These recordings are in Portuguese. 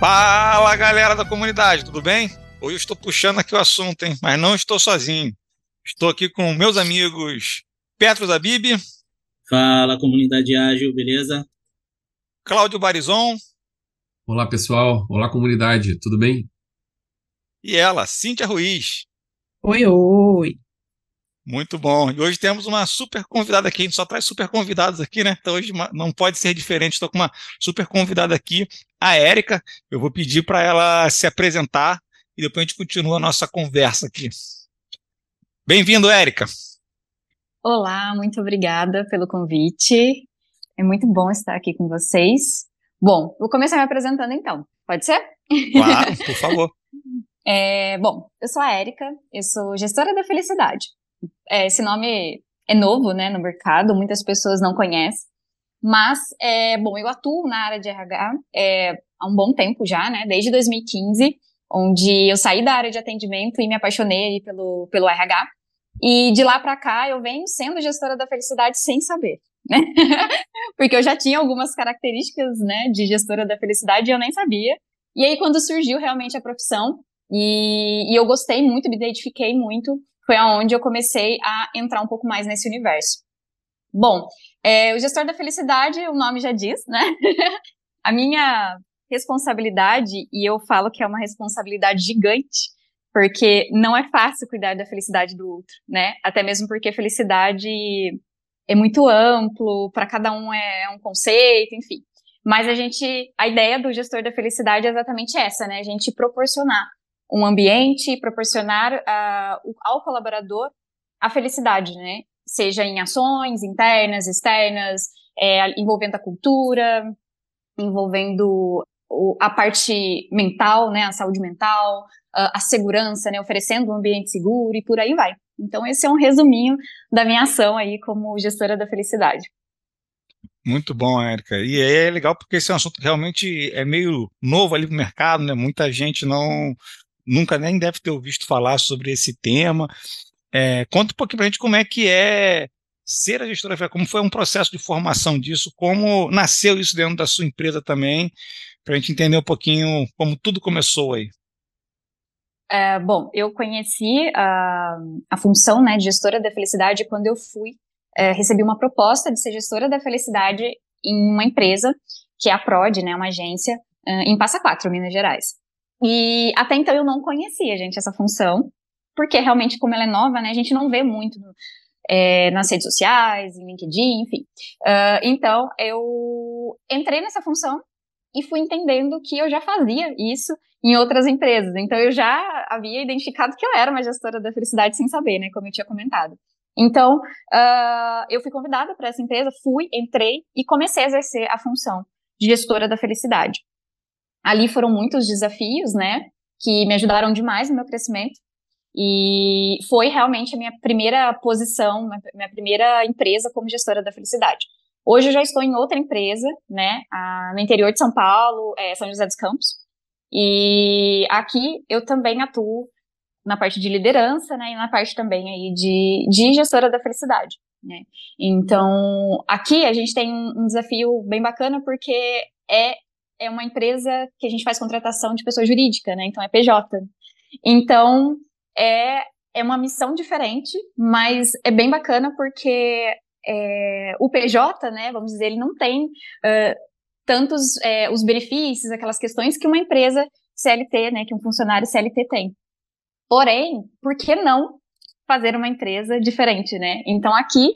Fala galera da comunidade, tudo bem? Hoje eu estou puxando aqui o assunto, hein? Mas não estou sozinho. Estou aqui com meus amigos Petro da Bibi. Fala comunidade ágil, beleza? Cláudio Barizon. Olá pessoal, olá comunidade, tudo bem? E ela, Cíntia Ruiz. Oi, oi. Muito bom. E hoje temos uma super convidada aqui. A gente só traz super convidados aqui, né? Então hoje não pode ser diferente. Estou com uma super convidada aqui, a Érica. Eu vou pedir para ela se apresentar e depois a gente continua a nossa conversa aqui. Bem-vindo, Érica. Olá, muito obrigada pelo convite. É muito bom estar aqui com vocês. Bom, vou começar me apresentando então. Pode ser? Claro, por favor. É, bom, eu sou a Érica, eu sou gestora da felicidade. É, esse nome é novo, né, no mercado, muitas pessoas não conhecem. Mas, é, bom, eu atuo na área de RH é, há um bom tempo já, né, desde 2015, onde eu saí da área de atendimento e me apaixonei pelo, pelo RH. E de lá para cá eu venho sendo gestora da felicidade sem saber, né? Porque eu já tinha algumas características, né, de gestora da felicidade e eu nem sabia. E aí quando surgiu realmente a profissão, e, e eu gostei muito, me identifiquei muito, foi aonde eu comecei a entrar um pouco mais nesse universo. Bom, é, o gestor da felicidade, o nome já diz, né? a minha responsabilidade, e eu falo que é uma responsabilidade gigante, porque não é fácil cuidar da felicidade do outro, né? Até mesmo porque felicidade é muito amplo, para cada um é um conceito, enfim. Mas a gente, a ideia do gestor da felicidade é exatamente essa, né? A gente proporcionar um ambiente e proporcionar uh, ao colaborador a felicidade, né? Seja em ações internas, externas, é, envolvendo a cultura, envolvendo o, a parte mental, né? A saúde mental, uh, a segurança, né? Oferecendo um ambiente seguro e por aí vai. Então, esse é um resuminho da minha ação aí como gestora da felicidade. Muito bom, Érica. E é legal porque esse é um assunto realmente é meio novo ali no mercado, né? Muita gente não nunca nem deve ter ouvido falar sobre esse tema. É, conta um pouquinho para a gente como é que é ser a gestora, como foi um processo de formação disso, como nasceu isso dentro da sua empresa também, para a gente entender um pouquinho como tudo começou aí. É, bom, eu conheci a, a função né, de gestora da felicidade quando eu fui, é, recebi uma proposta de ser gestora da felicidade em uma empresa, que é a PROD, né, uma agência, é, em Passa Quatro, Minas Gerais. E até então eu não conhecia, gente, essa função, porque realmente, como ela é nova, né, a gente não vê muito é, nas redes sociais, em LinkedIn, enfim. Uh, então, eu entrei nessa função e fui entendendo que eu já fazia isso em outras empresas. Então, eu já havia identificado que eu era uma gestora da felicidade sem saber, né, como eu tinha comentado. Então, uh, eu fui convidada para essa empresa, fui, entrei e comecei a exercer a função de gestora da felicidade. Ali foram muitos desafios, né, que me ajudaram demais no meu crescimento. E foi realmente a minha primeira posição, minha primeira empresa como gestora da felicidade. Hoje eu já estou em outra empresa, né, no interior de São Paulo, é, São José dos Campos. E aqui eu também atuo na parte de liderança, né, e na parte também aí de, de gestora da felicidade, né. Então, aqui a gente tem um desafio bem bacana porque é é uma empresa que a gente faz contratação de pessoa jurídica, né? Então é PJ. Então é, é uma missão diferente, mas é bem bacana porque é, o PJ, né? Vamos dizer, ele não tem uh, tantos é, os benefícios, aquelas questões que uma empresa CLT, né? Que um funcionário CLT tem. Porém, por que não fazer uma empresa diferente, né? Então aqui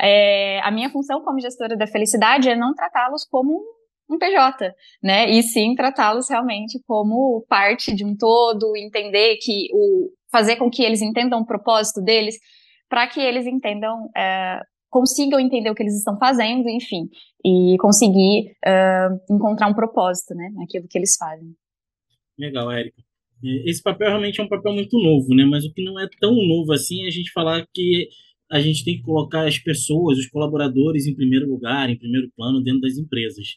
é, a minha função como gestora da felicidade é não tratá-los como um PJ, né? E sim tratá-los realmente como parte de um todo, entender que o fazer com que eles entendam o propósito deles, para que eles entendam, é, consigam entender o que eles estão fazendo, enfim, e conseguir é, encontrar um propósito, né, naquilo que eles fazem. Legal, Érica. Esse papel realmente é um papel muito novo, né? Mas o que não é tão novo assim é a gente falar que a gente tem que colocar as pessoas, os colaboradores em primeiro lugar, em primeiro plano dentro das empresas.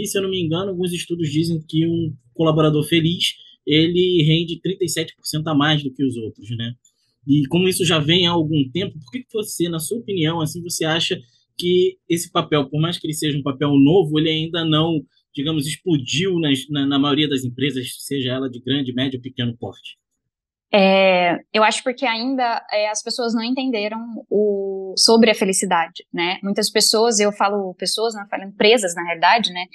E, se eu não me engano, alguns estudos dizem que um colaborador feliz ele rende 37% a mais do que os outros, né? E como isso já vem há algum tempo, por que você, na sua opinião, assim, você acha que esse papel, por mais que ele seja um papel novo, ele ainda não digamos, explodiu nas, na, na, maioria das empresas, seja ela de grande, médio ou pequeno porte? É, eu acho porque ainda é, as pessoas não entenderam o, sobre a felicidade, né? Muitas pessoas, eu falo pessoas, não falo empresas, na realidade, né?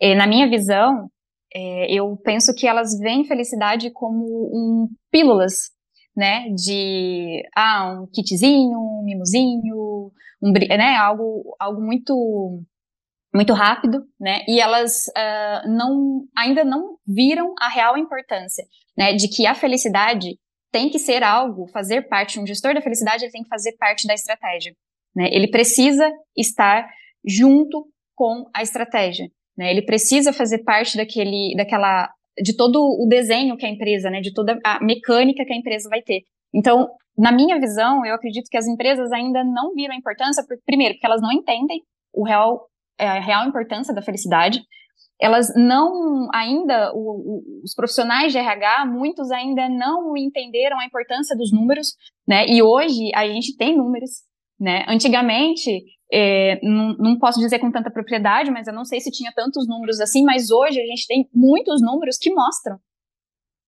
É, na minha visão, é, eu penso que elas veem felicidade como um pílulas, né? De ah, um kitzinho, um mimozinho, um, né? Algo, algo muito muito rápido, né? E elas uh, não, ainda não viram a real importância, né? De que a felicidade tem que ser algo, fazer parte, um gestor da felicidade ele tem que fazer parte da estratégia, né? Ele precisa estar junto com a estratégia, né? Ele precisa fazer parte daquele, daquela, de todo o desenho que a empresa, né? De toda a mecânica que a empresa vai ter. Então, na minha visão, eu acredito que as empresas ainda não viram a importância, primeiro, porque elas não entendem o real é, a real importância da felicidade. Elas não ainda, o, o, os profissionais de RH, muitos ainda não entenderam a importância dos números, né? E hoje a gente tem números, né? Antigamente, é, não, não, posso dizer com tanta propriedade, mas eu não sei se tinha tantos números assim, mas hoje a gente tem muitos números que mostram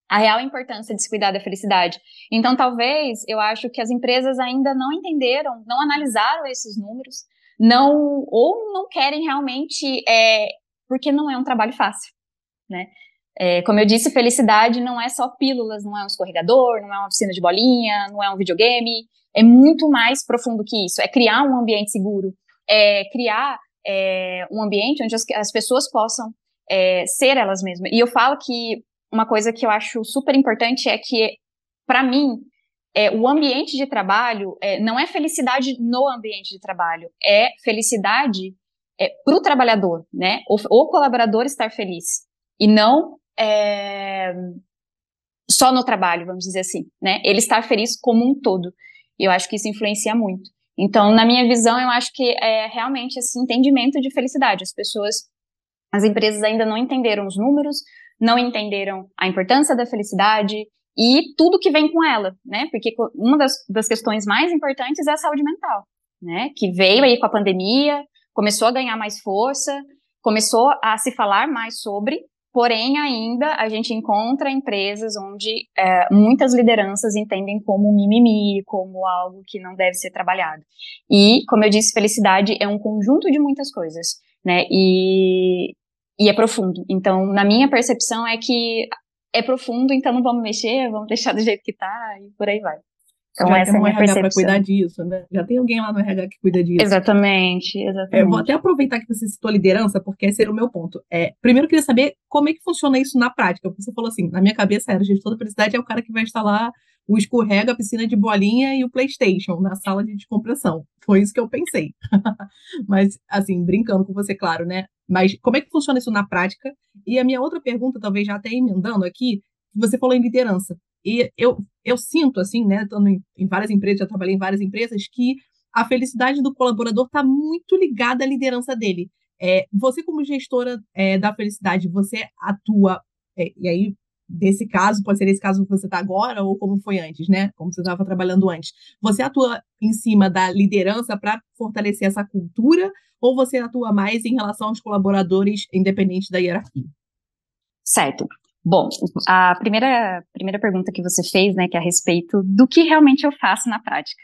a real importância de se cuidar da felicidade. Então, talvez, eu acho que as empresas ainda não entenderam, não analisaram esses números, não ou não querem realmente, é, porque não é um trabalho fácil, né? É, como eu disse, felicidade não é só pílulas, não é um escorregador, não é uma piscina de bolinha, não é um videogame, é muito mais profundo que isso. É criar um ambiente seguro, é criar é, um ambiente onde as, as pessoas possam é, ser elas mesmas. E eu falo que uma coisa que eu acho super importante é que, para mim, é, o ambiente de trabalho é, não é felicidade no ambiente de trabalho, é felicidade é, para o trabalhador, né? O, o, colaborador estar feliz e não é, só no trabalho, vamos dizer assim, né? Ele estar feliz como um todo. E eu acho que isso influencia muito. Então, na minha visão, eu acho que é realmente esse entendimento de felicidade. As pessoas, as empresas ainda não entenderam os números, não entenderam a importância da felicidade, e tudo que vem com ela, né? Porque uma das, das questões mais importantes é a saúde mental, né? Que veio aí com a pandemia, começou a ganhar mais força, começou a se falar mais sobre, porém ainda a gente encontra empresas onde é, muitas lideranças entendem como mimimi, como algo que não deve ser trabalhado. E, como eu disse, felicidade é um conjunto de muitas coisas, né? E, e é profundo. Então, na minha percepção é que é profundo, então não vamos mexer, vamos deixar do jeito que tá e por aí vai. Então, Já essa tem um é RH para cuidar disso, né? Já tem alguém lá no RH que cuida disso. Exatamente, exatamente. É, vou até aproveitar que você citou liderança, porque esse era o meu ponto. É, primeiro, eu queria saber como é que funciona isso na prática. Você falou assim, na minha cabeça era, o gestor da felicidade é o cara que vai instalar o escorrega, a piscina de bolinha e o PlayStation na sala de descompressão. Foi isso que eu pensei. Mas, assim, brincando com você, claro, né? Mas como é que funciona isso na prática? E a minha outra pergunta, talvez já até emendando aqui, você falou em liderança. E eu, eu sinto, assim, né, estando em, em várias empresas, já trabalhei em várias empresas, que a felicidade do colaborador está muito ligada à liderança dele. É, você, como gestora é, da felicidade, você atua, é, e aí desse caso, pode ser esse caso que você está agora ou como foi antes, né? Como você estava trabalhando antes. Você atua em cima da liderança para fortalecer essa cultura ou você atua mais em relação aos colaboradores, independente da hierarquia? Certo. Bom, a primeira, primeira pergunta que você fez, né, que é a respeito do que realmente eu faço na prática.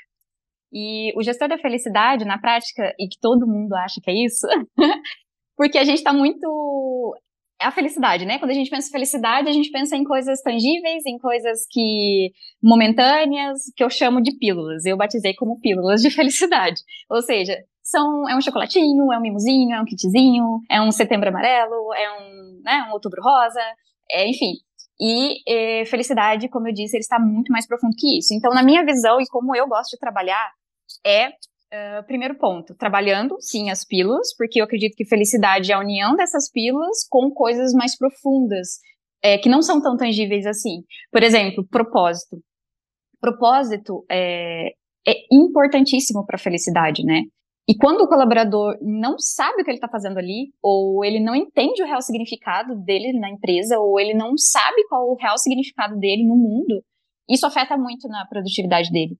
E o gestor da felicidade, na prática, e que todo mundo acha que é isso, porque a gente está muito é a felicidade, né? Quando a gente pensa em felicidade, a gente pensa em coisas tangíveis, em coisas que momentâneas, que eu chamo de pílulas. Eu batizei como pílulas de felicidade. Ou seja, são é um chocolatinho, é um mimozinho, é um kitzinho, é um setembro amarelo, é um, né, um outubro rosa, é, enfim. E eh, felicidade, como eu disse, ele está muito mais profundo que isso. Então, na minha visão e como eu gosto de trabalhar, é Uh, primeiro ponto, trabalhando, sim, as pílulas, porque eu acredito que felicidade é a união dessas pílulas com coisas mais profundas, é, que não são tão tangíveis assim. Por exemplo, propósito. Propósito é, é importantíssimo para a felicidade, né? E quando o colaborador não sabe o que ele está fazendo ali, ou ele não entende o real significado dele na empresa, ou ele não sabe qual o real significado dele no mundo, isso afeta muito na produtividade dele,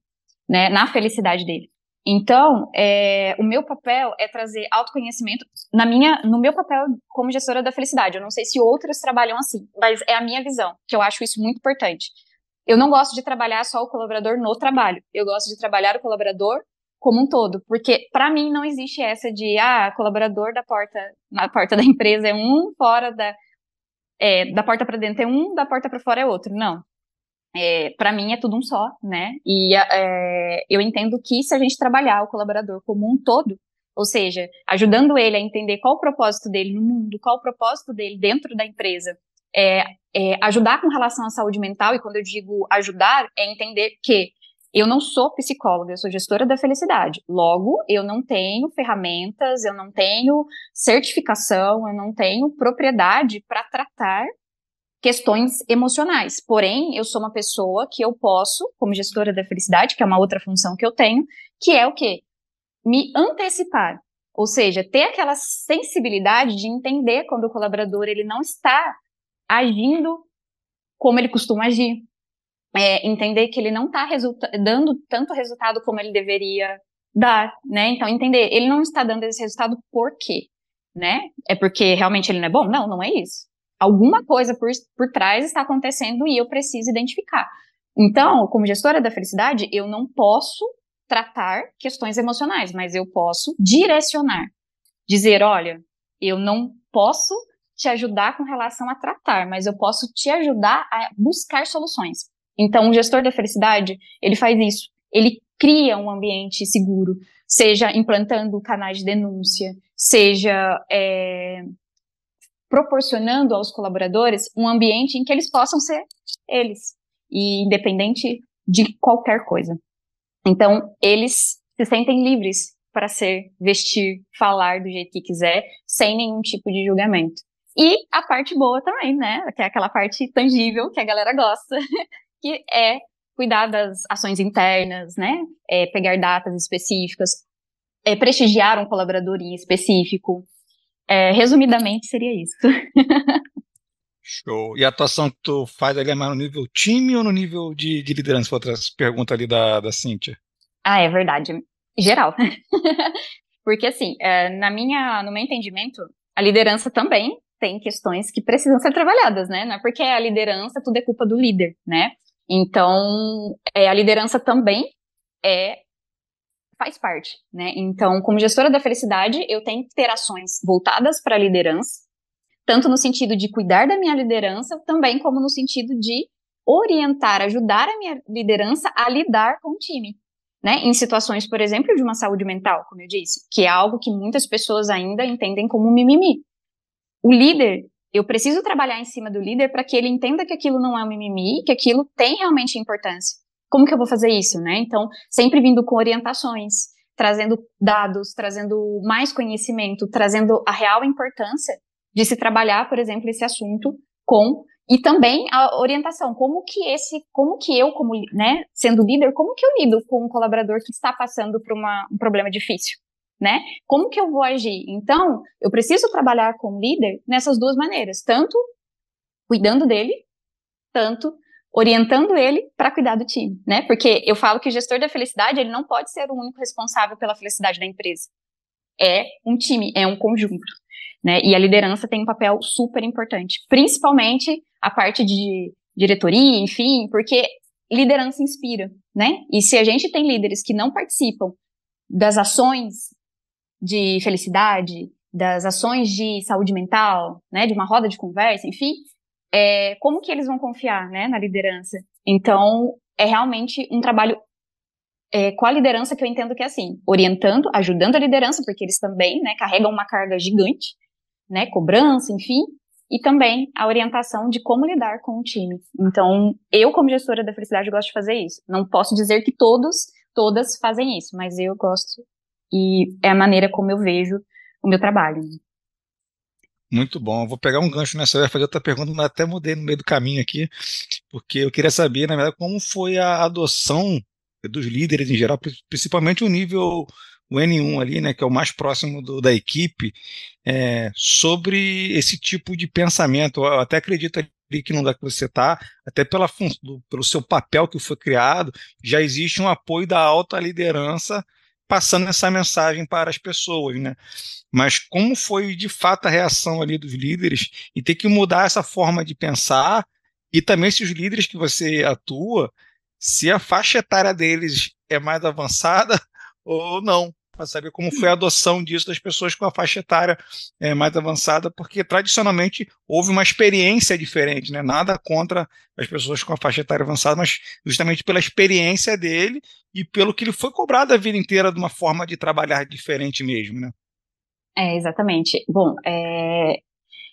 né? Na felicidade dele. Então, é, o meu papel é trazer autoconhecimento na minha, no meu papel como gestora da felicidade. Eu não sei se outras trabalham assim, mas é a minha visão, que eu acho isso muito importante. Eu não gosto de trabalhar só o colaborador no trabalho. Eu gosto de trabalhar o colaborador como um todo, porque para mim não existe essa de ah, colaborador da porta na porta da empresa é um, fora da é, da porta para dentro é um, da porta para fora é outro. Não. É, para mim é tudo um só, né? E é, eu entendo que se a gente trabalhar o colaborador como um todo, ou seja, ajudando ele a entender qual o propósito dele no mundo, qual o propósito dele dentro da empresa, é, é, ajudar com relação à saúde mental, e quando eu digo ajudar, é entender que eu não sou psicóloga, eu sou gestora da felicidade. Logo, eu não tenho ferramentas, eu não tenho certificação, eu não tenho propriedade para tratar questões emocionais. Porém, eu sou uma pessoa que eu posso, como gestora da felicidade, que é uma outra função que eu tenho, que é o quê? Me antecipar. Ou seja, ter aquela sensibilidade de entender quando o colaborador ele não está agindo como ele costuma agir. É, entender que ele não está dando tanto resultado como ele deveria dar, né? Então, entender, ele não está dando esse resultado por quê? Né? É porque realmente ele não é bom? Não, não é isso. Alguma coisa por, por trás está acontecendo e eu preciso identificar. Então, como gestora da felicidade, eu não posso tratar questões emocionais, mas eu posso direcionar. Dizer, olha, eu não posso te ajudar com relação a tratar, mas eu posso te ajudar a buscar soluções. Então, o gestor da felicidade, ele faz isso. Ele cria um ambiente seguro, seja implantando canais de denúncia, seja é, proporcionando aos colaboradores um ambiente em que eles possam ser eles, e independente de qualquer coisa. Então, eles se sentem livres para ser, vestir, falar do jeito que quiser, sem nenhum tipo de julgamento. E a parte boa também, né? Que é aquela parte tangível que a galera gosta, que é cuidar das ações internas, né? É pegar datas específicas, é prestigiar um colaborador em específico. É, resumidamente, seria isso. Show. E a atuação que tu faz ali é mais no nível time ou no nível de, de liderança? Outras perguntas ali da, da Cíntia. Ah, é verdade. Geral. Porque, assim, é, na minha, no meu entendimento, a liderança também tem questões que precisam ser trabalhadas, né? Não é porque a liderança tudo é culpa do líder, né? Então, é, a liderança também é faz parte, né? Então, como gestora da felicidade, eu tenho que ter ações voltadas para a liderança, tanto no sentido de cuidar da minha liderança, também como no sentido de orientar, ajudar a minha liderança a lidar com o time, né? Em situações, por exemplo, de uma saúde mental, como eu disse, que é algo que muitas pessoas ainda entendem como mimimi. O líder, eu preciso trabalhar em cima do líder para que ele entenda que aquilo não é um mimimi, que aquilo tem realmente importância. Como que eu vou fazer isso, né? Então, sempre vindo com orientações, trazendo dados, trazendo mais conhecimento, trazendo a real importância de se trabalhar, por exemplo, esse assunto com e também a orientação, como que esse, como que eu, como, né, sendo líder, como que eu lido com um colaborador que está passando por uma, um problema difícil? Né? Como que eu vou agir? Então, eu preciso trabalhar com o líder nessas duas maneiras, tanto cuidando dele, tanto orientando ele para cuidar do time, né? Porque eu falo que o gestor da felicidade, ele não pode ser o único responsável pela felicidade da empresa. É um time, é um conjunto, né? E a liderança tem um papel super importante, principalmente a parte de diretoria, enfim, porque liderança inspira, né? E se a gente tem líderes que não participam das ações de felicidade, das ações de saúde mental, né, de uma roda de conversa, enfim, é, como que eles vão confiar, né, na liderança? Então, é realmente um trabalho é, com a liderança que eu entendo que é assim, orientando, ajudando a liderança, porque eles também, né, carregam uma carga gigante, né, cobrança, enfim, e também a orientação de como lidar com o time. Então, eu como gestora da felicidade gosto de fazer isso. Não posso dizer que todos, todas fazem isso, mas eu gosto e é a maneira como eu vejo o meu trabalho. Muito bom. Eu vou pegar um gancho nessa e fazer outra pergunta, mas até mudei no meio do caminho aqui, porque eu queria saber, na verdade, como foi a adoção dos líderes em geral, principalmente o nível o N1 ali, né, que é o mais próximo do, da equipe, é, sobre esse tipo de pensamento. Eu até acredito ali que não dá que você está, até pela, do, pelo seu papel que foi criado, já existe um apoio da alta liderança passando essa mensagem para as pessoas, né? Mas como foi de fato a reação ali dos líderes e ter que mudar essa forma de pensar e também se os líderes que você atua, se a faixa etária deles é mais avançada ou não, para saber como foi a adoção disso das pessoas com a faixa etária é, mais avançada, porque tradicionalmente houve uma experiência diferente, né? Nada contra as pessoas com a faixa etária avançada, mas justamente pela experiência dele e pelo que ele foi cobrado a vida inteira de uma forma de trabalhar diferente mesmo, né? É, exatamente. Bom, é,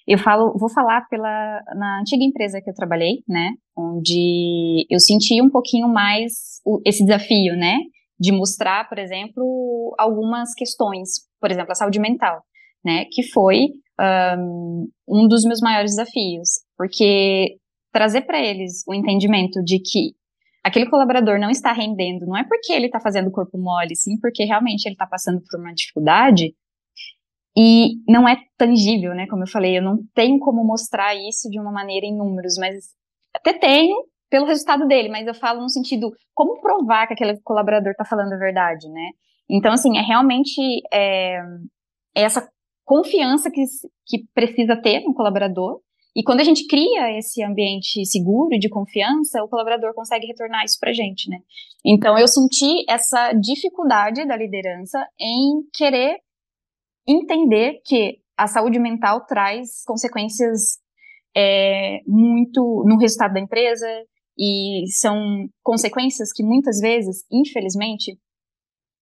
eu falo, vou falar pela na antiga empresa que eu trabalhei, né, onde eu senti um pouquinho mais o, esse desafio, né, de mostrar, por exemplo, algumas questões, por exemplo, a saúde mental, né, que foi um, um dos meus maiores desafios, porque trazer para eles o entendimento de que aquele colaborador não está rendendo, não é porque ele está fazendo corpo mole, sim porque realmente ele está passando por uma dificuldade e não é tangível, né? Como eu falei, eu não tenho como mostrar isso de uma maneira em números, mas até tenho, pelo resultado dele, mas eu falo no sentido como provar que aquele colaborador está falando a verdade, né? Então, assim, é realmente é, é essa confiança que, que precisa ter no colaborador. E quando a gente cria esse ambiente seguro de confiança, o colaborador consegue retornar isso para a gente, né? Então, eu senti essa dificuldade da liderança em querer entender que a saúde mental traz consequências é, muito no resultado da empresa, e são consequências que muitas vezes, infelizmente,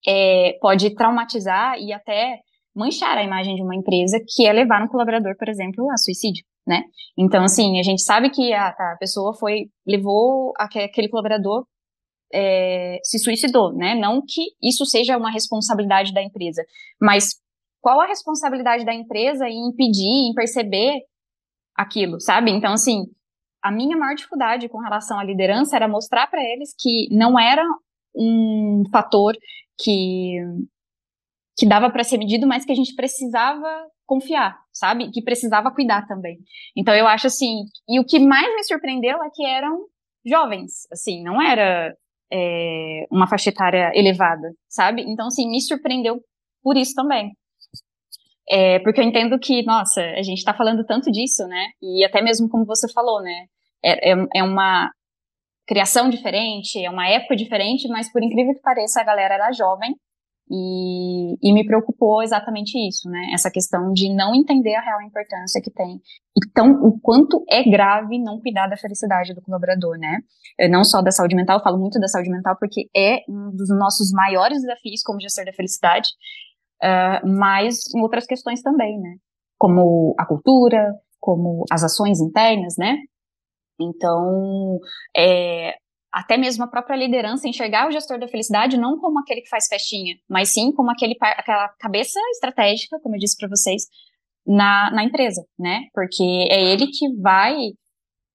é, pode traumatizar e até manchar a imagem de uma empresa, que é levar um colaborador, por exemplo, a suicídio, né? Então, assim, a gente sabe que a, a pessoa foi, levou aquele colaborador é, se suicidou, né? Não que isso seja uma responsabilidade da empresa, mas qual a responsabilidade da empresa em impedir, em perceber aquilo, sabe? Então, assim, a minha maior dificuldade com relação à liderança era mostrar para eles que não era um fator que que dava para ser medido, mas que a gente precisava confiar, sabe? Que precisava cuidar também. Então eu acho assim, e o que mais me surpreendeu é que eram jovens, assim, não era é, uma faixa etária elevada, sabe? Então assim, me surpreendeu por isso também. É, porque eu entendo que, nossa, a gente está falando tanto disso, né? E até mesmo como você falou, né? É, é, é, uma criação diferente, é uma época diferente, mas por incrível que pareça, a galera era jovem e, e me preocupou exatamente isso, né? Essa questão de não entender a real importância que tem. Então, o quanto é grave não cuidar da felicidade do colaborador, né? Não só da saúde mental, eu falo muito da saúde mental porque é um dos nossos maiores desafios como gestor da felicidade uh, mas em outras questões também, né? Como a cultura, como as ações internas, né? Então, é, até mesmo a própria liderança enxergar o gestor da felicidade não como aquele que faz festinha, mas sim como aquele, aquela cabeça estratégica, como eu disse para vocês, na, na empresa, né? Porque é ele que vai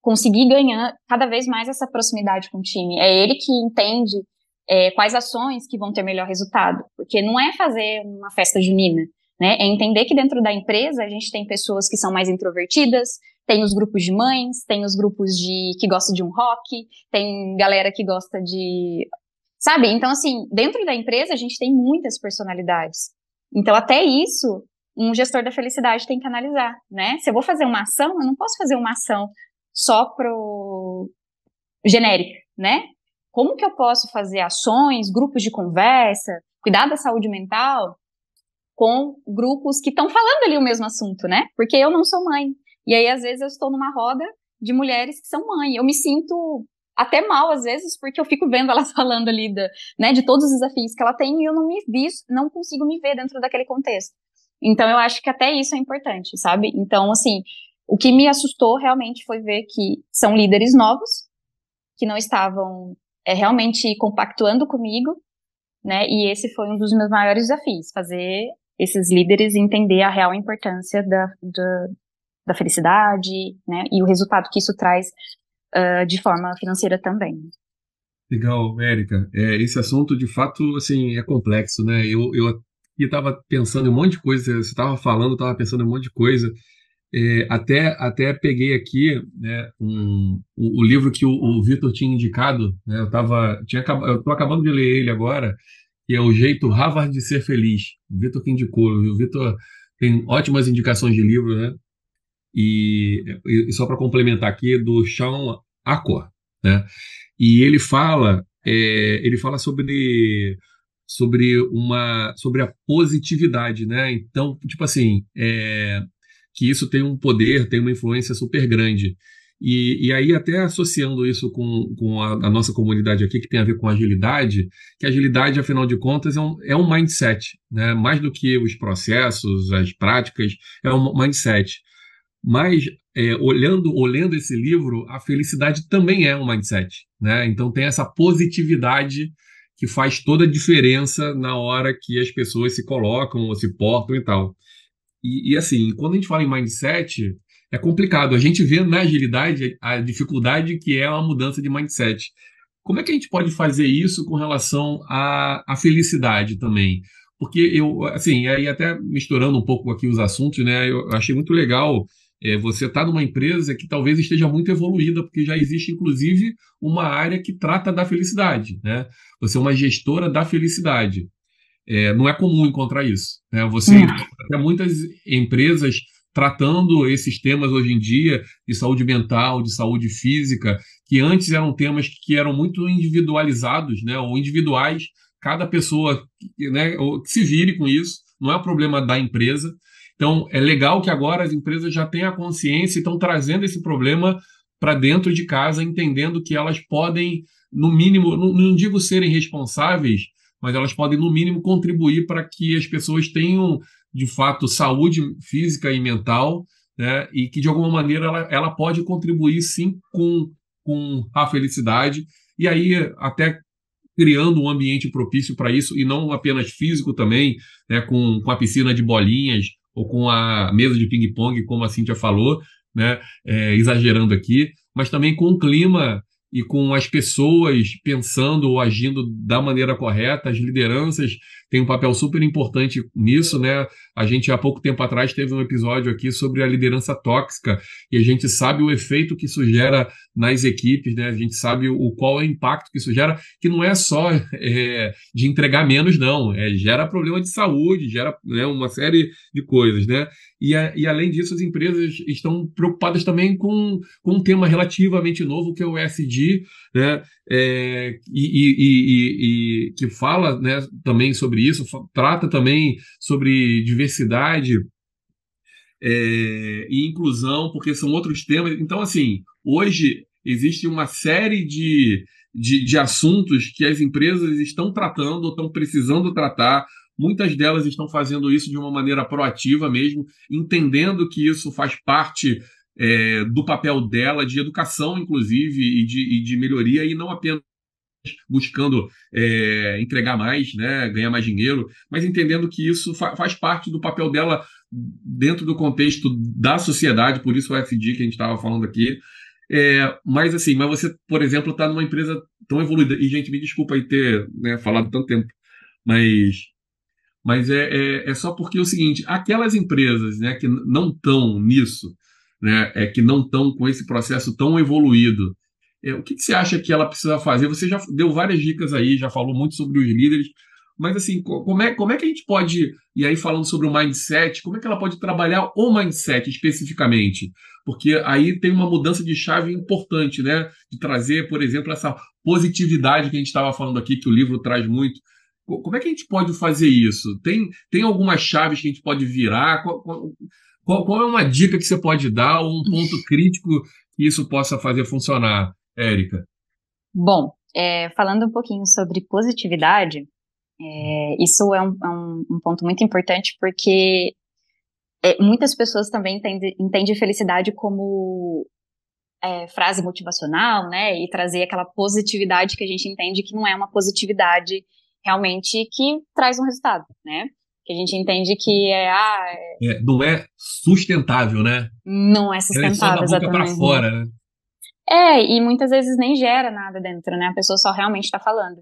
conseguir ganhar cada vez mais essa proximidade com o time. É ele que entende é, quais ações que vão ter melhor resultado. Porque não é fazer uma festa junina, né? É entender que dentro da empresa a gente tem pessoas que são mais introvertidas, tem os grupos de mães, tem os grupos de que gostam de um rock, tem galera que gosta de. Sabe? Então, assim, dentro da empresa a gente tem muitas personalidades. Então, até isso, um gestor da felicidade tem que analisar, né? Se eu vou fazer uma ação, eu não posso fazer uma ação só pro genérica, né? Como que eu posso fazer ações, grupos de conversa, cuidar da saúde mental com grupos que estão falando ali o mesmo assunto, né? Porque eu não sou mãe. E aí, às vezes, eu estou numa roda de mulheres que são mãe. Eu me sinto até mal, às vezes, porque eu fico vendo elas falando ali da, né, de todos os desafios que ela tem e eu não me vi, não consigo me ver dentro daquele contexto. Então, eu acho que até isso é importante, sabe? Então, assim, o que me assustou realmente foi ver que são líderes novos, que não estavam é, realmente compactuando comigo, né? E esse foi um dos meus maiores desafios, fazer esses líderes entender a real importância da, da, da felicidade, né? E o resultado que isso traz uh, de forma financeira também. Legal, Érica. É, esse assunto, de fato, assim, é complexo, né? Eu, eu estava pensando em um monte de coisa, você estava falando, estava pensando em um monte de coisa, é, até, até peguei aqui né, um, o, o, livro que o, o Vitor tinha indicado, né, eu tinha, eu estou acabando de ler ele agora, que é o jeito Harvard de ser feliz. O Vitor que indicou, o Vitor tem ótimas indicações de livro, né? E, e só para complementar aqui, do Sean Acor, né? E ele fala, é, ele fala sobre sobre uma sobre a positividade, né? Então, tipo assim, é, que isso tem um poder, tem uma influência super grande. E, e aí, até associando isso com, com a, a, nossa comunidade aqui, que tem a ver com agilidade, que agilidade, afinal de contas, é um, é um mindset, né? mais do que os processos, as práticas, é um mindset. Mas, é, olhando, olhando esse livro, a felicidade também é um mindset. Né? Então, tem essa positividade que faz toda a diferença na hora que as pessoas se colocam ou se portam e tal. E, e, assim, quando a gente fala em mindset, é complicado. A gente vê na agilidade a dificuldade que é uma mudança de mindset. Como é que a gente pode fazer isso com relação à, à felicidade também? Porque eu, assim, aí até misturando um pouco aqui os assuntos, né? Eu achei muito legal é, você estar tá numa empresa que talvez esteja muito evoluída, porque já existe, inclusive, uma área que trata da felicidade, né? Você é uma gestora da felicidade. É, não é comum encontrar isso. Né? Você tem muitas empresas tratando esses temas hoje em dia de saúde mental, de saúde física, que antes eram temas que eram muito individualizados, né, ou individuais. Cada pessoa né, se vire com isso, não é problema da empresa. Então, é legal que agora as empresas já tenham a consciência e estão trazendo esse problema para dentro de casa, entendendo que elas podem, no mínimo, não, não digo serem responsáveis, mas elas podem, no mínimo, contribuir para que as pessoas tenham, de fato, saúde física e mental, né? e que, de alguma maneira, ela, ela pode contribuir, sim, com, com a felicidade, e aí até criando um ambiente propício para isso, e não apenas físico também, né? com, com a piscina de bolinhas, ou com a mesa de ping-pong, como a Cíntia falou, né? É, exagerando aqui, mas também com um clima e com as pessoas pensando ou agindo da maneira correta, as lideranças têm um papel super importante nisso, né? A gente há pouco tempo atrás teve um episódio aqui sobre a liderança tóxica e a gente sabe o efeito que isso gera nas equipes, né? A gente sabe o qual é o impacto que isso gera, que não é só é, de entregar menos, não, é, gera problema de saúde, gera né, uma série de coisas, né? E, a, e, além disso, as empresas estão preocupadas também com, com um tema relativamente novo, que é o ESG, né? É, e, e, e, que fala né, também sobre isso, trata também sobre diversidade é, e inclusão, porque são outros temas. Então, assim, hoje existe uma série de, de, de assuntos que as empresas estão tratando ou estão precisando tratar Muitas delas estão fazendo isso de uma maneira proativa mesmo, entendendo que isso faz parte é, do papel dela, de educação, inclusive, e de, e de melhoria, e não apenas buscando é, entregar mais, né, ganhar mais dinheiro, mas entendendo que isso fa faz parte do papel dela dentro do contexto da sociedade, por isso o FD que a gente estava falando aqui. É, mas assim, mas você, por exemplo, está numa empresa tão evoluída, e gente, me desculpa aí ter né, falado tanto tempo, mas mas é, é, é, só porque é o seguinte: aquelas empresas né, que não estão nisso, né, é, que não estão com esse processo tão evoluído, é, o que, que, você acha que ela precisa fazer? Você já deu várias dicas aí, já falou muito sobre os líderes, mas assim, como é, como é que a gente pode, e aí falando sobre o mindset, como é que ela pode trabalhar o mindset especificamente? Porque aí tem uma mudança de chave importante, né? De trazer, por exemplo, essa positividade que a gente estava falando aqui, que o livro traz muito como é que a gente pode fazer isso? Tem, tem algumas chaves que a gente pode virar? Qual, qual, qual é uma dica que você pode dar, ou um ponto crítico que isso possa fazer funcionar, Érica? Bom, é, falando um pouquinho sobre positividade, é, isso é um, é um, um, ponto muito importante porque é, muitas pessoas também entendem, entendem felicidade como é, frase motivacional, né? E trazer aquela positividade que a gente entende que não é uma positividade realmente que traz um resultado, né? Que a gente entende que é, ah, é... é não é sustentável, né? Não é sustentável, é só da boca para fora, né? É, e muitas vezes nem gera nada dentro, né? A pessoa só realmente está falando.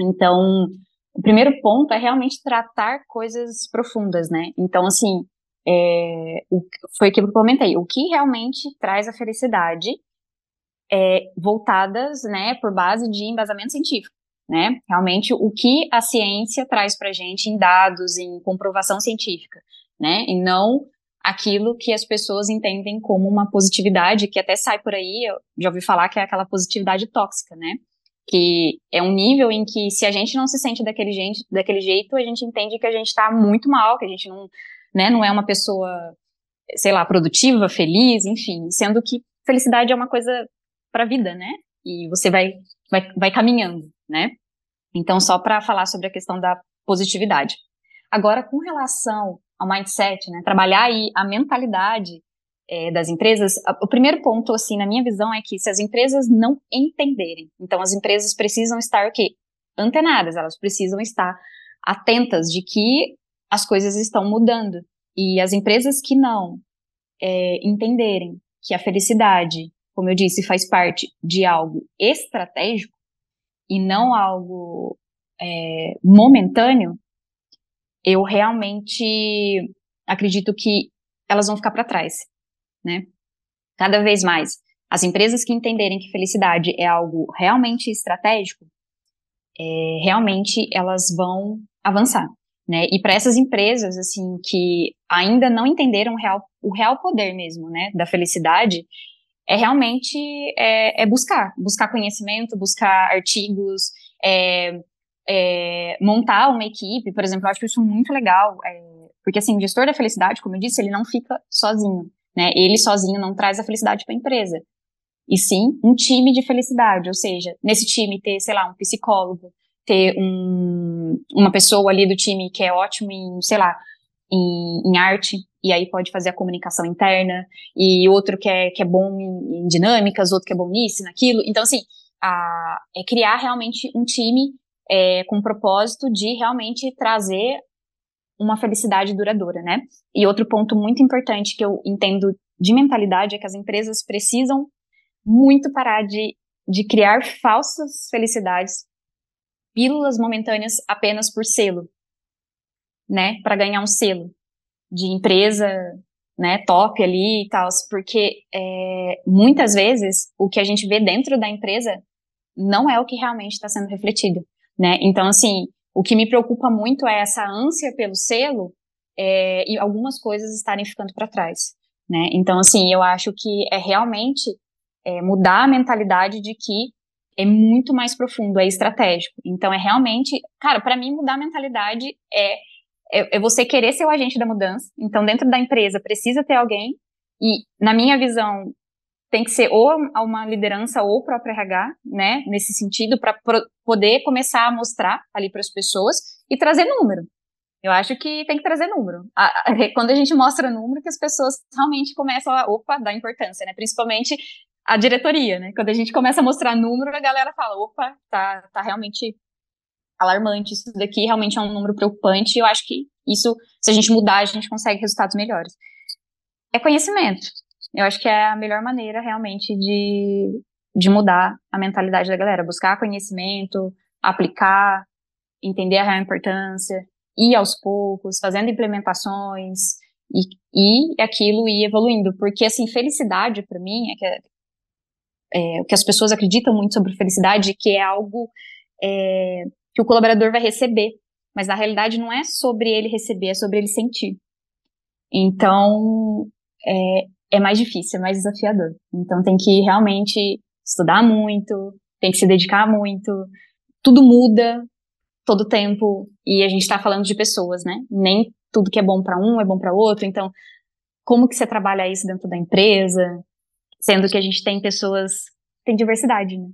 Então, o primeiro ponto é realmente tratar coisas profundas, né? Então, assim, é, foi aquilo que eu comentei. O que realmente traz a felicidade é, voltadas, né, por base de embasamento científico. né? Realmente o que a ciência traz para gente em dados, em comprovação científica, né? E não aquilo que as pessoas entendem como uma positividade, que até sai por aí, eu já ouvi falar que é aquela positividade tóxica, né? Que é um nível em que se a gente não se sente daquele, gente, daquele jeito, a gente entende que a gente está muito mal, que a gente não, né, não é uma pessoa, sei lá, produtiva, feliz, enfim, sendo que felicidade é uma coisa para a vida, né? E você vai, vai, vai caminhando, né? Então, só para falar sobre a questão da positividade. Agora, com relação ao mindset, né, trabalhar aí a mentalidade é, das empresas, o primeiro ponto, assim, na minha visão, é que se as empresas não entenderem, então as empresas precisam estar o quê? Antenadas, elas precisam estar atentas de que as coisas estão mudando. E as empresas que não é, entenderem que a felicidade, como eu disse, faz parte de algo estratégico e não algo é, momentâneo, eu realmente acredito que elas vão ficar para trás, né? Cada vez mais, as empresas que entenderem que felicidade é algo realmente estratégico, é, realmente elas vão avançar, né? E para essas empresas, assim, que ainda não entenderam o real, o real poder mesmo, né, da felicidade, é realmente é, é buscar, buscar conhecimento, buscar artigos, é, é, montar uma equipe, por exemplo, eu acho isso muito legal, é, porque assim, o gestor da felicidade, como eu disse, ele não fica sozinho, né? Ele sozinho não traz a felicidade para a empresa. E sim, um time de felicidade, ou seja, nesse time ter, sei lá, um psicólogo, ter um, uma pessoa ali do time que é ótimo em, sei lá, em, em, arte, e aí pode fazer a comunicação interna, e outro que é, que é bom em, em dinâmicas, outro que é bom nisso, naquilo. Então, assim, a, é criar realmente um time é, com o propósito de realmente trazer uma felicidade duradoura, né? E outro ponto muito importante que eu entendo de mentalidade é que as empresas precisam muito parar de, de criar falsas felicidades, pílulas momentâneas apenas por selo, né? Para ganhar um selo de empresa, né? Top ali e tal, porque é, muitas vezes o que a gente vê dentro da empresa não é o que realmente está sendo refletido né? Então, assim, o que me preocupa muito é essa ânsia pelo selo é, e algumas coisas estarem ficando para trás, né? Então, assim, eu acho que é realmente é, mudar a mentalidade de que é muito mais profundo, é estratégico. Então, é realmente, cara, para mim mudar a mentalidade é, é, é você querer ser o agente da mudança. Então, dentro da empresa precisa ter alguém e, na minha visão, tem que ser ou uma liderança ou o próprio RH, né, nesse sentido, para poder começar a mostrar ali para as pessoas e trazer número. Eu acho que tem que trazer número. A, a, quando a gente mostra número, que as pessoas realmente começam a, opa, dar importância, né, principalmente a diretoria, né, quando a gente começa a mostrar número, a galera fala, opa, tá, tá realmente alarmante isso daqui, realmente é um número preocupante, e eu acho que isso, se a gente mudar, a gente consegue resultados melhores. É conhecimento, eu acho que é a melhor maneira realmente de, de mudar a mentalidade da galera, buscar conhecimento, aplicar, entender a real importância, ir aos poucos, fazendo implementações e, e aquilo ir evoluindo, porque assim, felicidade para mim é que é, é, o que as pessoas acreditam muito sobre felicidade, que é algo é, que o colaborador vai receber, mas na realidade não é sobre ele receber, é sobre ele sentir. Então, é, é mais difícil, é mais desafiador. Então tem que realmente estudar muito, tem que se dedicar muito. Tudo muda todo tempo e a gente está falando de pessoas, né? Nem tudo que é bom para um é bom para outro. Então, como que você trabalha isso dentro da empresa? Sendo que a gente tem pessoas, tem diversidade, né?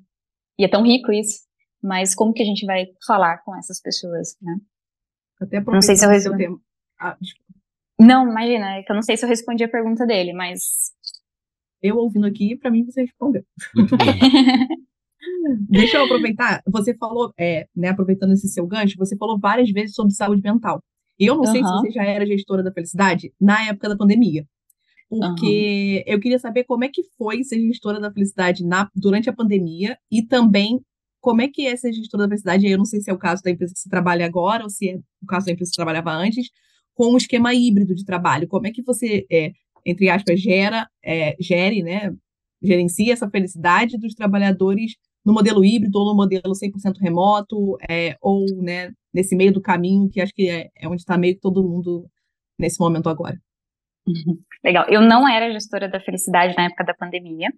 E é tão rico isso. Mas como que a gente vai falar com essas pessoas, né? Até não sei se eu respondi. Ah, não, imagina, é que eu não sei se eu respondi a pergunta dele, mas. Eu ouvindo aqui, para mim você respondeu. Deixa eu aproveitar. Você falou, é, né, aproveitando esse seu gancho, você falou várias vezes sobre saúde mental. E eu não uhum. sei se você já era gestora da felicidade na época da pandemia. Porque uhum. eu queria saber como é que foi ser gestora da felicidade na, durante a pandemia e também como é que é ser gestora da felicidade. Eu não sei se é o caso da empresa que você trabalha agora ou se é o caso da empresa que você trabalhava antes, com um esquema híbrido de trabalho. Como é que você, é, entre aspas, gera, é, gere, né, gerencia essa felicidade dos trabalhadores no modelo híbrido ou no modelo 100% remoto, é, ou né, nesse meio do caminho, que acho que é, é onde está meio que todo mundo nesse momento agora. Legal. Eu não era gestora da felicidade na época da pandemia,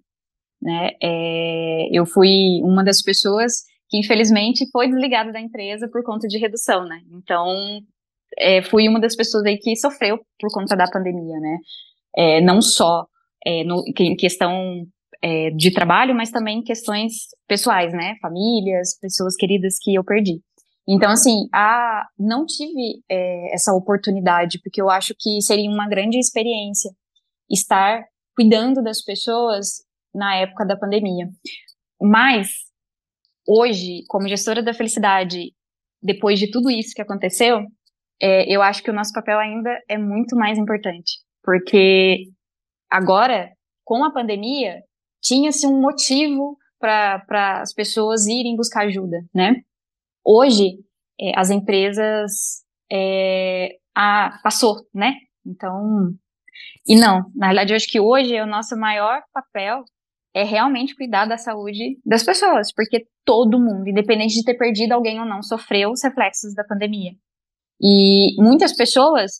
né? É, eu fui uma das pessoas que infelizmente foi desligada da empresa por conta de redução, né? Então, é, fui uma das pessoas aí que sofreu por conta da pandemia, né? É, não só é, no, em questão é, de trabalho, mas também em questões pessoais, né? Famílias, pessoas queridas que eu perdi. Então, assim, a, não tive é, essa oportunidade, porque eu acho que seria uma grande experiência estar cuidando das pessoas na época da pandemia. Mas, hoje, como gestora da felicidade, depois de tudo isso que aconteceu, é, eu acho que o nosso papel ainda é muito mais importante. Porque agora, com a pandemia, tinha-se um motivo para as pessoas irem buscar ajuda, né? Hoje, é, as empresas é, a, passou, né? Então, e não, na verdade, eu acho que hoje o nosso maior papel é realmente cuidar da saúde das pessoas, porque todo mundo, independente de ter perdido alguém ou não, sofreu os reflexos da pandemia. E muitas pessoas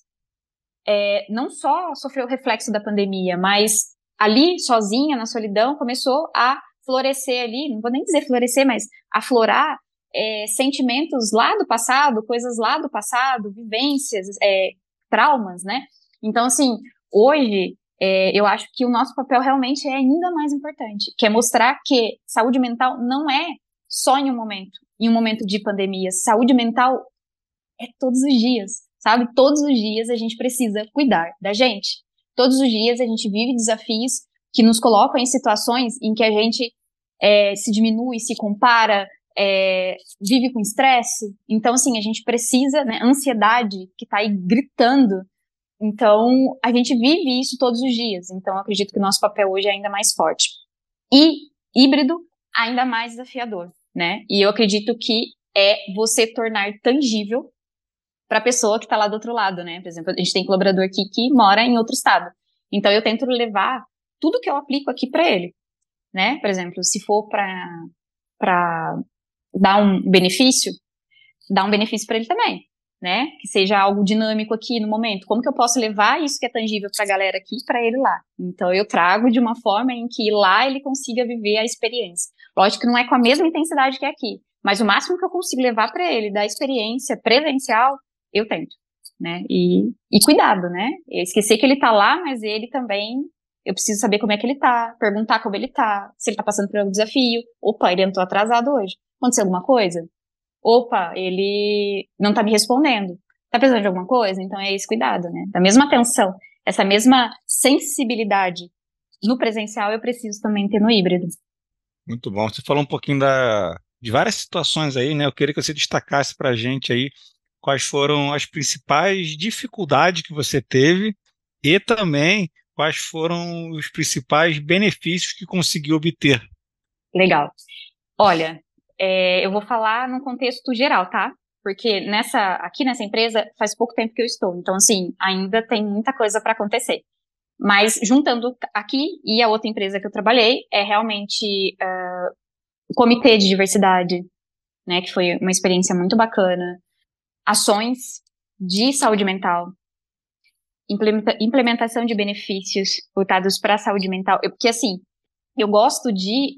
é, não só sofreu o reflexo da pandemia, mas ali, sozinha, na solidão, começou a florescer ali, não vou nem dizer florescer, mas aflorar é, sentimentos lá do passado, coisas lá do passado, vivências, é, traumas, né? Então, assim, hoje é, eu acho que o nosso papel realmente é ainda mais importante, que é mostrar que saúde mental não é só em um momento, em um momento de pandemia. Saúde mental é todos os dias, sabe? Todos os dias a gente precisa cuidar da gente. Todos os dias a gente vive desafios que nos colocam em situações em que a gente é, se diminui, se compara, é, vive com estresse. Então, assim, a gente precisa, né? Ansiedade que está aí gritando então, a gente vive isso todos os dias. Então, acredito que o nosso papel hoje é ainda mais forte. E híbrido, ainda mais desafiador, né? E eu acredito que é você tornar tangível para a pessoa que está lá do outro lado, né? Por exemplo, a gente tem colaborador aqui que mora em outro estado. Então, eu tento levar tudo que eu aplico aqui para ele, né? Por exemplo, se for para dar um benefício, dar um benefício para ele também né? Que seja algo dinâmico aqui no momento. Como que eu posso levar isso que é tangível para a galera aqui para ele lá? Então eu trago de uma forma em que lá ele consiga viver a experiência. Lógico que não é com a mesma intensidade que aqui, mas o máximo que eu consigo levar para ele da experiência presencial, eu tento, né? E, e cuidado, né? Esquecer que ele está lá, mas ele também eu preciso saber como é que ele tá, perguntar como ele tá, se ele tá passando por algum desafio. Opa, ele entrou atrasado hoje. Aconteceu alguma coisa? opa, ele não está me respondendo. Está precisando de alguma coisa? Então é esse cuidado, né? Da mesma atenção, essa mesma sensibilidade no presencial eu preciso também ter no híbrido. Muito bom. Você falou um pouquinho da, de várias situações aí, né? Eu queria que você destacasse para a gente aí quais foram as principais dificuldades que você teve e também quais foram os principais benefícios que conseguiu obter. Legal. Olha, é, eu vou falar num contexto geral, tá? Porque nessa, aqui nessa empresa faz pouco tempo que eu estou, então assim, ainda tem muita coisa para acontecer. Mas juntando aqui e a outra empresa que eu trabalhei, é realmente uh, o comitê de diversidade, né, que foi uma experiência muito bacana, ações de saúde mental, implementa, implementação de benefícios voltados para a saúde mental, eu, porque assim, eu gosto de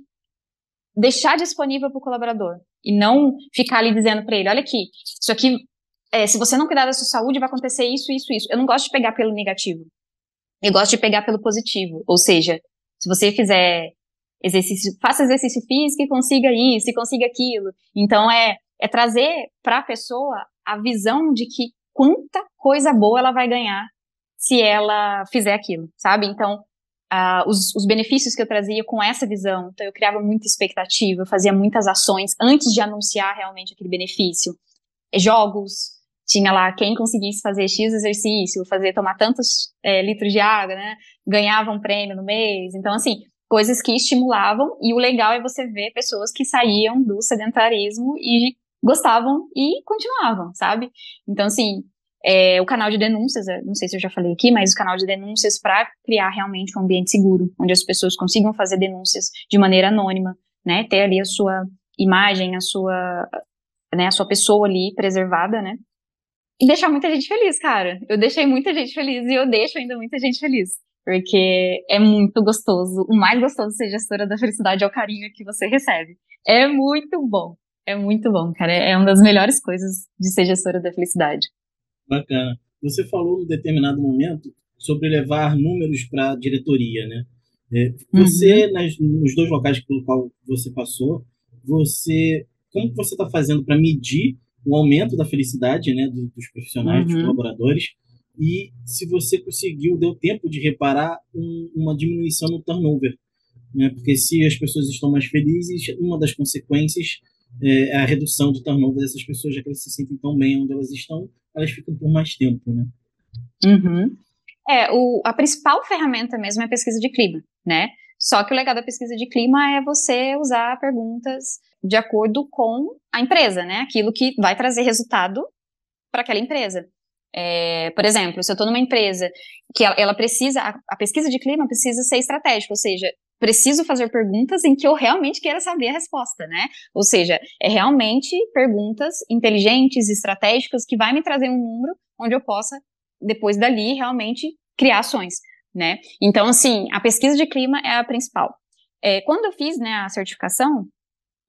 deixar disponível para o colaborador e não ficar ali dizendo para ele, olha aqui, isso aqui, é, se você não cuidar da sua saúde, vai acontecer isso, isso, isso. Eu não gosto de pegar pelo negativo. Eu gosto de pegar pelo positivo. Ou seja, se você fizer exercício, faça exercício físico e consiga isso, e consiga aquilo. Então é, é trazer para a pessoa a visão de que quanta coisa boa ela vai ganhar se ela fizer aquilo, sabe? Então, uh, os, os, benefícios que eu trazia com essa visão. Então, eu criava muita expectativa, eu fazia muitas ações antes de anunciar realmente aquele benefício. Jogos, tinha lá quem conseguisse fazer X exercício, fazer tomar tantos é, litros de água, né? Ganhava um prêmio no mês. Então, assim, coisas que estimulavam. E o legal é você ver pessoas que saíam do sedentarismo e gostavam e continuavam, sabe? Então, assim, é, o canal de denúncias, não sei se eu já falei aqui, mas o canal de denúncias para criar realmente um ambiente seguro, onde as pessoas consigam fazer denúncias de maneira anônima, né, ter ali a sua imagem, a sua, né, a sua pessoa ali preservada, né, e deixar muita gente feliz, cara. Eu deixei muita gente feliz e eu deixo ainda muita gente feliz. Porque é muito gostoso. O mais gostoso ser gestora da felicidade é o carinho que você recebe. É muito bom. É muito bom, cara. É uma das melhores coisas de ser gestora da felicidade. Bacana. Você falou em determinado momento sobre levar números para a diretoria, né? É, você, uhum. nas, nos dois locais pelo qual você passou, você, como você está fazendo para medir o aumento da felicidade, né, dos, dos profissionais, uhum. dos colaboradores, e se você conseguiu, deu tempo de reparar um, uma diminuição no turnover, né? Porque se as pessoas estão mais felizes, uma das consequências é, a redução do turnover dessas pessoas, já que elas se sentem tão bem onde elas estão, elas ficam por mais tempo, né? Uhum. É, o, a principal ferramenta mesmo é a pesquisa de clima, né? Só que o legal da pesquisa de clima é você usar perguntas de acordo com a empresa, né? Aquilo que vai trazer resultado para aquela empresa. É, por exemplo, se eu estou numa empresa que ela, ela precisa, a, a, pesquisa de clima precisa ser estratégica, ou seja, preciso fazer perguntas em que eu realmente queira saber a resposta, né? Ou seja, é realmente perguntas inteligentes, estratégicas, que vai me trazer um número onde eu possa, depois dali, realmente criar ações, né? Então, assim, a pesquisa de clima é a principal. É, quando eu fiz né, a certificação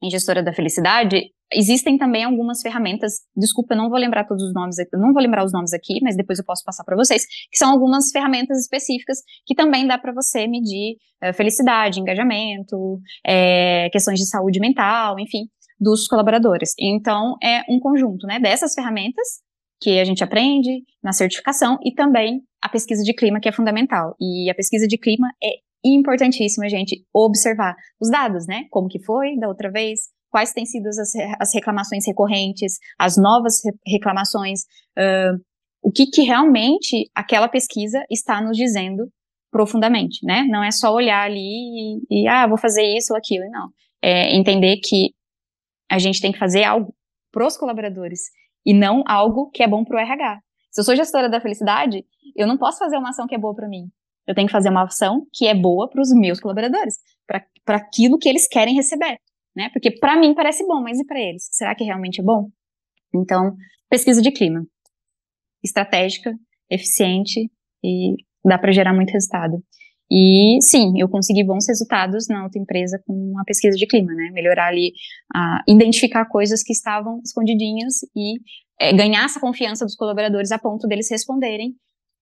em gestora da felicidade, Existem também algumas ferramentas, desculpa, eu não vou lembrar todos os nomes não vou lembrar os nomes aqui, mas depois eu posso passar para vocês, que são algumas ferramentas específicas que também dá para você medir é, felicidade, engajamento, é, questões de saúde mental, enfim, dos colaboradores. Então, é um conjunto, né, dessas ferramentas que a gente aprende na certificação e também a pesquisa de clima, que é fundamental. E a pesquisa de clima é importantíssima, gente, observar os dados, né, como que foi da outra vez, quais têm sido as, as reclamações recorrentes, as novas reclamações, uh, o que, que realmente aquela pesquisa está nos dizendo profundamente, né? Não é só olhar ali e, e ah, vou fazer isso ou aquilo, não. É entender que a gente tem que fazer algo para os colaboradores e não algo que é bom para o RH. Se eu sou gestora da felicidade, eu não posso fazer uma ação que é boa para mim. Eu tenho que fazer uma ação que é boa para os meus colaboradores, para aquilo que eles querem receber né? Porque para mim parece bom, mas e para eles? Será que realmente é bom? Então, pesquisa de clima. Estratégica, eficiente e dá para gerar muito resultado. E sim, eu consegui bons resultados na outra empresa com a pesquisa de clima, né? Melhorar ali, identificar coisas que estavam escondidinhas e é, ganhar essa confiança dos colaboradores a ponto deles responderem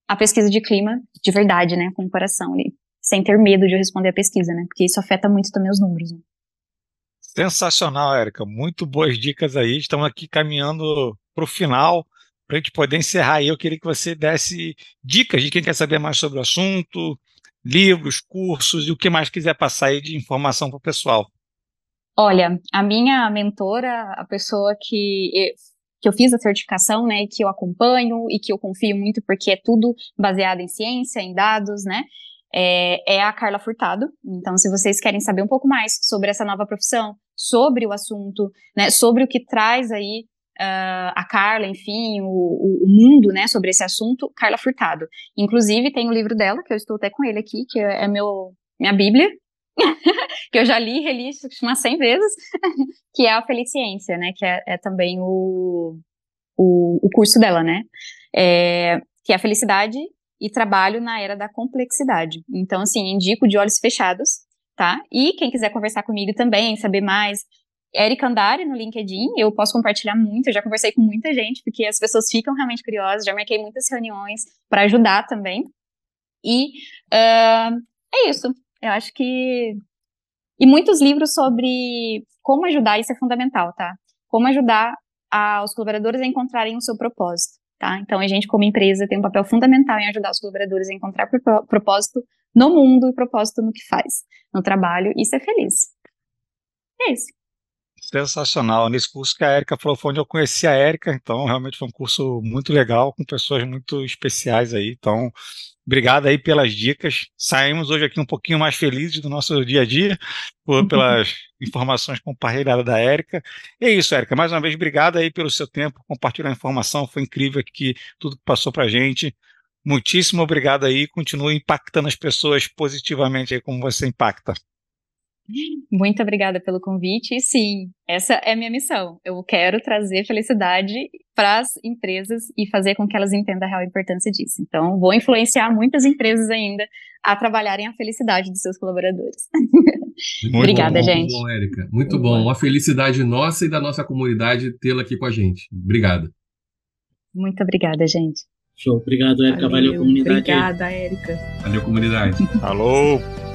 a pesquisa de clima de verdade, né? Com o coração ali, sem ter medo de responder a pesquisa, né? Porque isso afeta muito também os números. Né? Sensacional, Érica. Muito boas dicas aí. Estamos aqui caminhando para o final. Para a gente poder encerrar eu queria que você desse dicas de quem quer saber mais sobre o assunto, livros, cursos e o que mais quiser passar aí de informação para o pessoal. Olha, a minha mentora, a pessoa que, que eu fiz a certificação, né, que eu acompanho e que eu confio muito porque é tudo baseado em ciência, em dados, né, é, é a Carla Furtado. Então, se vocês querem saber um pouco mais sobre essa nova profissão, sobre o assunto, né, sobre o que traz aí uh, a Carla, enfim, o, o, mundo, né, sobre esse assunto, Carla Furtado. Inclusive, tem o livro dela, que eu estou até com ele aqui, que é meu, minha bíblia, que eu já li e reli umas 100 vezes, que é a Feliciência, né, que é, é também o, o, o, curso dela, né, é, que é a felicidade e trabalho na era da complexidade. Então, assim, indico de olhos fechados, tá? E quem quiser conversar comigo também, saber mais, Erika Andari no LinkedIn, eu posso compartilhar muito, eu já conversei com muita gente, porque as pessoas ficam realmente curiosas, já marquei muitas reuniões para ajudar também. E uh, é isso, eu acho que. E muitos livros sobre como ajudar, isso é fundamental, tá? Como ajudar a, os colaboradores a encontrarem o seu propósito. Tá? Então, a gente, como empresa, tem um papel fundamental em ajudar os colaboradores a encontrar propósito no mundo e propósito no que faz, no trabalho, e ser feliz. É isso. Sensacional. Nesse curso que a Érica falou, foi onde eu conheci a Érica, então realmente foi um curso muito legal, com pessoas muito especiais aí. Então, Obrigado aí pelas dicas. Saímos hoje aqui um pouquinho mais felizes do nosso dia a dia, por, pelas informações compartilhadas da Érica. E é isso, Érica. Mais uma vez, obrigado aí pelo seu tempo, compartilhar a informação. Foi incrível aqui tudo que passou para a gente. Muitíssimo obrigado aí. Continue impactando as pessoas positivamente aí como você impacta. Muito obrigada pelo convite. E sim, essa é a minha missão. Eu quero trazer felicidade para as empresas e fazer com que elas entendam a real importância disso. Então, vou influenciar muitas empresas ainda a trabalharem a felicidade dos seus colaboradores. Muito Obrigada, bom, gente. Muito bom, Érica. Muito, muito bom. bom. Uma felicidade nossa e da nossa comunidade tê-la aqui com a gente. Obrigado. Muito obrigada, gente. Show. Obrigado, Érica. Valeu, Valeu comunidade. Obrigada, Érica. Valeu, comunidade. Falou.